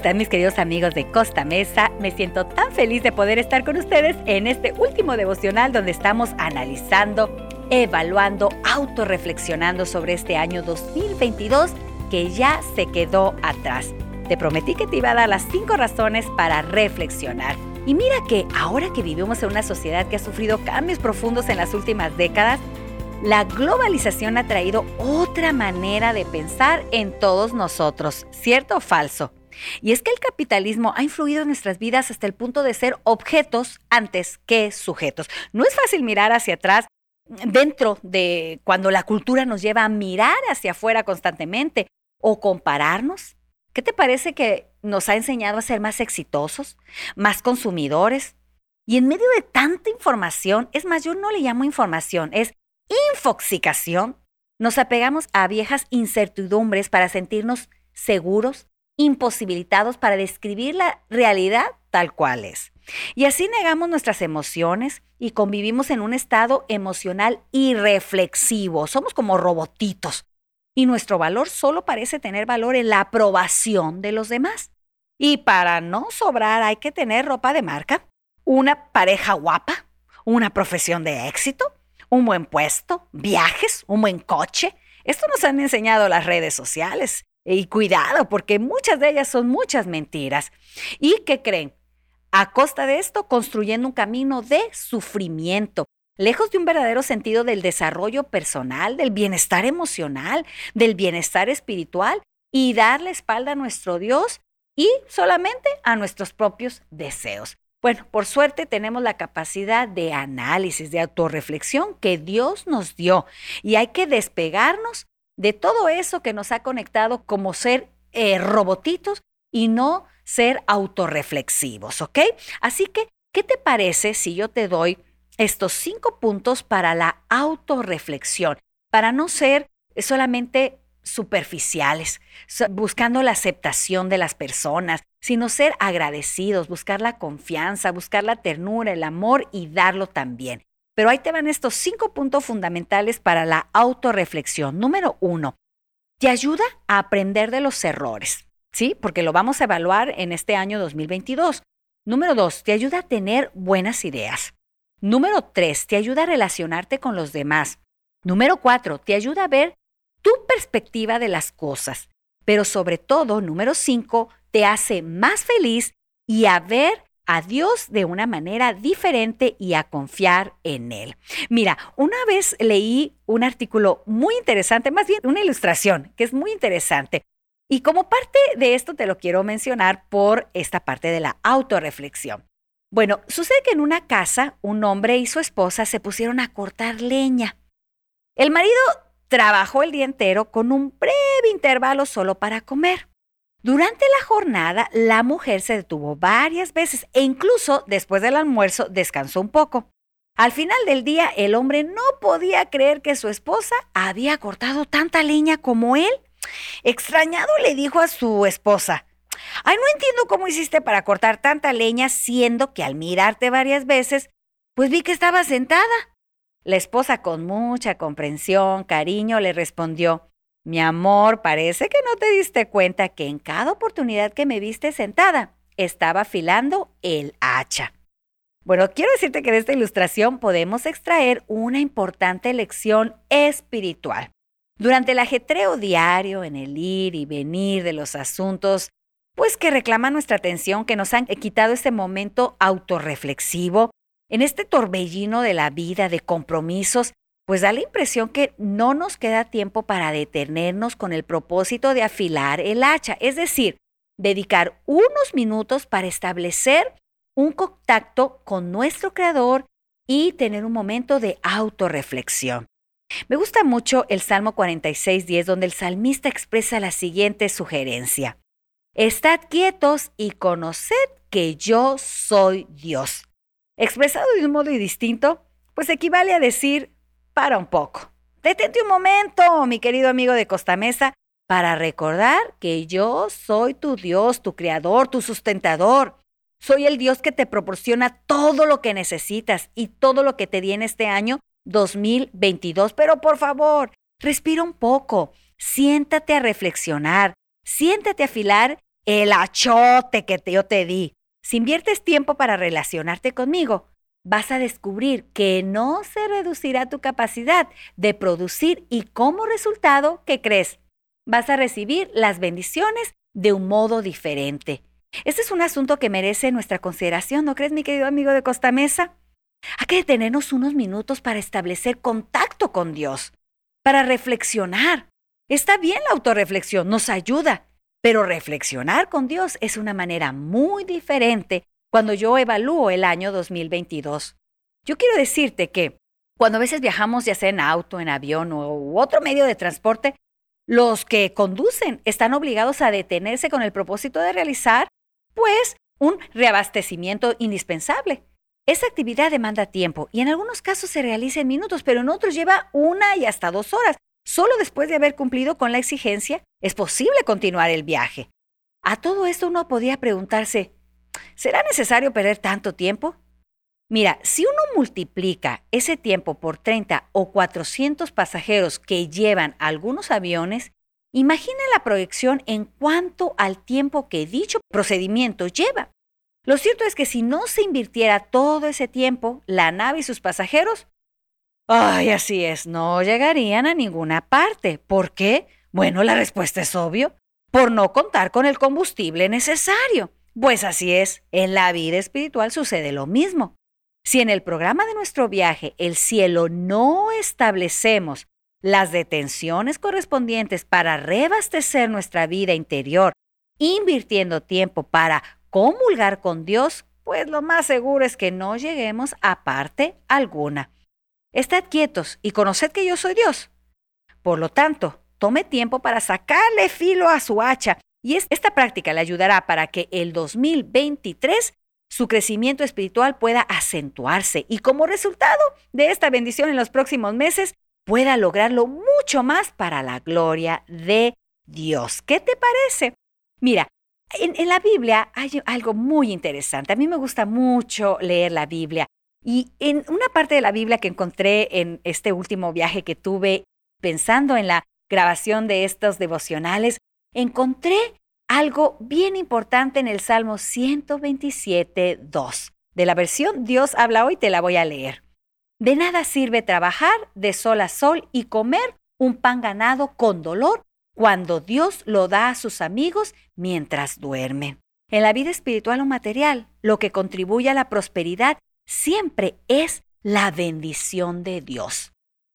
están mis queridos amigos de Costa Mesa? Me siento tan feliz de poder estar con ustedes en este último devocional donde estamos analizando, evaluando, autorreflexionando sobre este año 2022 que ya se quedó atrás. Te prometí que te iba a dar las cinco razones para reflexionar. Y mira que ahora que vivimos en una sociedad que ha sufrido cambios profundos en las últimas décadas, la globalización ha traído otra manera de pensar en todos nosotros, ¿cierto o falso? Y es que el capitalismo ha influido en nuestras vidas hasta el punto de ser objetos antes que sujetos. No es fácil mirar hacia atrás dentro de cuando la cultura nos lleva a mirar hacia afuera constantemente o compararnos. ¿Qué te parece que nos ha enseñado a ser más exitosos, más consumidores? Y en medio de tanta información, es más, yo no le llamo información, es infoxicación, nos apegamos a viejas incertidumbres para sentirnos seguros, imposibilitados para describir la realidad tal cual es. Y así negamos nuestras emociones y convivimos en un estado emocional irreflexivo. Somos como robotitos. Y nuestro valor solo parece tener valor en la aprobación de los demás. Y para no sobrar hay que tener ropa de marca, una pareja guapa, una profesión de éxito, un buen puesto, viajes, un buen coche. Esto nos han enseñado las redes sociales. Y cuidado, porque muchas de ellas son muchas mentiras. ¿Y qué creen? A costa de esto, construyendo un camino de sufrimiento, lejos de un verdadero sentido del desarrollo personal, del bienestar emocional, del bienestar espiritual y darle espalda a nuestro Dios y solamente a nuestros propios deseos. Bueno, por suerte tenemos la capacidad de análisis, de autorreflexión que Dios nos dio y hay que despegarnos de todo eso que nos ha conectado como ser eh, robotitos y no ser autorreflexivos, ¿ok? Así que, ¿qué te parece si yo te doy estos cinco puntos para la autorreflexión? Para no ser solamente superficiales, buscando la aceptación de las personas, sino ser agradecidos, buscar la confianza, buscar la ternura, el amor y darlo también. Pero ahí te van estos cinco puntos fundamentales para la autorreflexión. Número uno, te ayuda a aprender de los errores, ¿sí? Porque lo vamos a evaluar en este año 2022. Número dos, te ayuda a tener buenas ideas. Número tres, te ayuda a relacionarte con los demás. Número cuatro, te ayuda a ver tu perspectiva de las cosas. Pero sobre todo, número cinco, te hace más feliz y a ver a Dios de una manera diferente y a confiar en Él. Mira, una vez leí un artículo muy interesante, más bien una ilustración, que es muy interesante. Y como parte de esto te lo quiero mencionar por esta parte de la autorreflexión. Bueno, sucede que en una casa un hombre y su esposa se pusieron a cortar leña. El marido trabajó el día entero con un breve intervalo solo para comer. Durante la jornada, la mujer se detuvo varias veces e incluso después del almuerzo descansó un poco. Al final del día, el hombre no podía creer que su esposa había cortado tanta leña como él. Extrañado le dijo a su esposa, Ay, no entiendo cómo hiciste para cortar tanta leña, siendo que al mirarte varias veces, pues vi que estaba sentada. La esposa con mucha comprensión, cariño, le respondió, mi amor, parece que no te diste cuenta que en cada oportunidad que me viste sentada, estaba afilando el hacha. Bueno, quiero decirte que de esta ilustración podemos extraer una importante lección espiritual. Durante el ajetreo diario, en el ir y venir de los asuntos, pues que reclaman nuestra atención, que nos han quitado este momento autorreflexivo, en este torbellino de la vida, de compromisos, pues da la impresión que no nos queda tiempo para detenernos con el propósito de afilar el hacha, es decir, dedicar unos minutos para establecer un contacto con nuestro creador y tener un momento de autorreflexión. Me gusta mucho el Salmo 46.10 donde el salmista expresa la siguiente sugerencia. Estad quietos y conoced que yo soy Dios. Expresado de un modo distinto, pues equivale a decir, para un poco. Detente un momento, mi querido amigo de Costa Mesa, para recordar que yo soy tu Dios, tu creador, tu sustentador. Soy el Dios que te proporciona todo lo que necesitas y todo lo que te di en este año 2022. Pero por favor, respira un poco, siéntate a reflexionar, siéntate a afilar el achote que yo te di. Si inviertes tiempo para relacionarte conmigo, vas a descubrir que no se reducirá tu capacidad de producir y como resultado, ¿qué crees? Vas a recibir las bendiciones de un modo diferente. Este es un asunto que merece nuestra consideración, ¿no crees, mi querido amigo de Costa Mesa? Hay que detenernos unos minutos para establecer contacto con Dios, para reflexionar. Está bien la autorreflexión, nos ayuda, pero reflexionar con Dios es una manera muy diferente cuando yo evalúo el año 2022. Yo quiero decirte que cuando a veces viajamos ya sea en auto, en avión u otro medio de transporte, los que conducen están obligados a detenerse con el propósito de realizar, pues, un reabastecimiento indispensable. Esa actividad demanda tiempo y en algunos casos se realiza en minutos, pero en otros lleva una y hasta dos horas. Solo después de haber cumplido con la exigencia es posible continuar el viaje. A todo esto uno podía preguntarse, ¿será necesario perder tanto tiempo? Mira, si uno multiplica ese tiempo por 30 o 400 pasajeros que llevan algunos aviones, imagina la proyección en cuanto al tiempo que dicho procedimiento lleva. Lo cierto es que si no se invirtiera todo ese tiempo, la nave y sus pasajeros Ay, así es, no llegarían a ninguna parte. ¿Por qué? Bueno, la respuesta es obvio. Por no contar con el combustible necesario. Pues así es, en la vida espiritual sucede lo mismo. Si en el programa de nuestro viaje el cielo no establecemos las detenciones correspondientes para reabastecer nuestra vida interior, invirtiendo tiempo para comulgar con Dios, pues lo más seguro es que no lleguemos a parte alguna. Estad quietos y conoced que yo soy Dios. Por lo tanto, tome tiempo para sacarle filo a su hacha y esta práctica le ayudará para que el 2023 su crecimiento espiritual pueda acentuarse y como resultado de esta bendición en los próximos meses pueda lograrlo mucho más para la gloria de Dios. ¿Qué te parece? Mira, en, en, la Biblia hay algo muy interesante. A mí me gusta mucho leer la Biblia y en una parte de la Biblia que encontré en este último viaje que tuve pensando en la grabación de estos devocionales, encontré algo bien importante en el Salmo 127, 2. De la versión Dios habla hoy te la voy a leer. De nada sirve trabajar de sol a sol y comer un pan ganado con dolor cuando Dios lo da a sus amigos mientras duermen. En la vida espiritual o material, lo que contribuye a la prosperidad siempre es la bendición de Dios.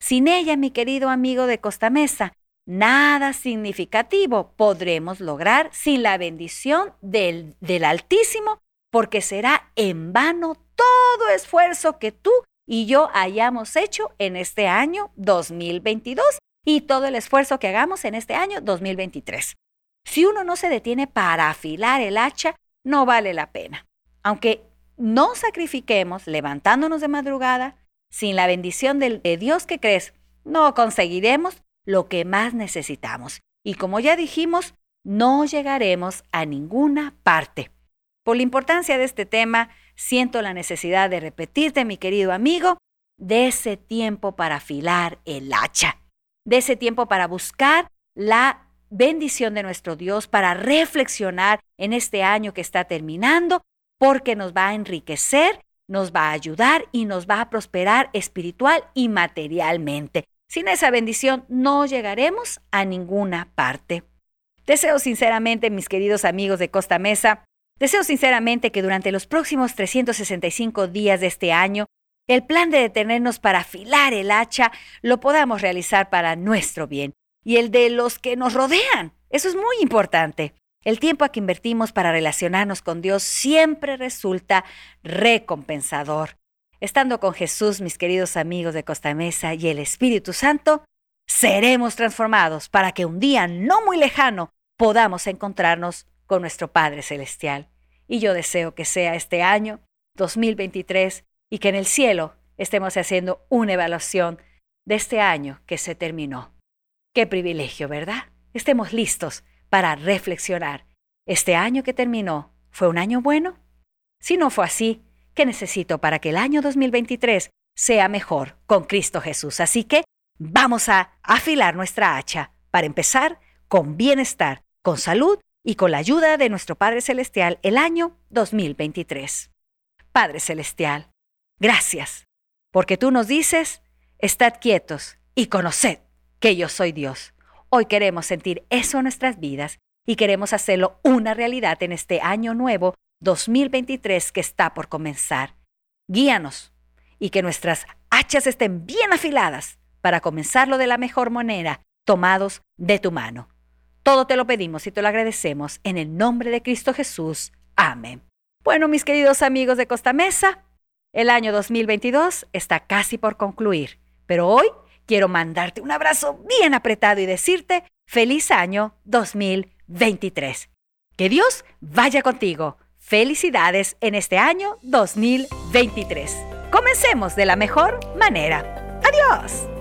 Sin ella, mi querido amigo de Costa Mesa, nada significativo podremos lograr sin la bendición del, del Altísimo, porque será en vano todo esfuerzo que tú y yo hayamos hecho en este año 2022 y todo el esfuerzo que hagamos en este año 2023. Si uno no se detiene para afilar el hacha, no vale la pena. Aunque no sacrifiquemos levantándonos de madrugada, sin la bendición de Dios que crees, no conseguiremos lo que más necesitamos. Y como ya dijimos, no llegaremos a ninguna parte. Por la importancia de este tema, siento la necesidad de repetirte, mi querido amigo, de ese tiempo para afilar el hacha, de ese tiempo para buscar la bendición de nuestro Dios, para reflexionar en este año que está terminando porque nos va a enriquecer, nos va a ayudar y nos va a prosperar espiritual y materialmente. Sin esa bendición no llegaremos a ninguna parte. Deseo sinceramente, mis queridos amigos de Costa Mesa, deseo sinceramente que durante los próximos 365 días de este año, el plan de detenernos para afilar el hacha lo podamos realizar para nuestro bien y el de los que nos rodean. Eso es muy importante. El tiempo que invertimos para relacionarnos con Dios siempre resulta recompensador. Estando con Jesús, mis queridos amigos de Costa Mesa y el Espíritu Santo, seremos transformados para que un día no muy lejano podamos encontrarnos con nuestro Padre Celestial. Y yo deseo que sea este año 2023 y que en el cielo estemos haciendo una evaluación de este año que se terminó. Qué privilegio, ¿verdad? Estemos listos para reflexionar. ¿Este año que terminó fue un año bueno? Si no fue así, ¿qué necesito para que el año 2023 sea mejor con Cristo Jesús? Así que vamos a afilar nuestra hacha para empezar con bienestar, con salud y con la ayuda de nuestro Padre Celestial el año 2023. Padre Celestial, gracias, porque tú nos dices, estad quietos y conoced que yo soy Dios. Hoy queremos sentir eso en nuestras vidas y queremos hacerlo una realidad en este año nuevo 2023 que está por comenzar. Guíanos y que nuestras hachas estén bien afiladas para comenzarlo de la mejor manera, tomados de tu mano. Todo te lo pedimos y te lo agradecemos en el nombre de Cristo Jesús. Amén. Bueno, mis queridos amigos de Costa Mesa, el año 2022 está casi por concluir, pero hoy quiero mandarte un abrazo bien apretado y decirte feliz año 2023. Que Dios vaya contigo. Felicidades en este año 2023. Comencemos de la mejor manera. Adiós.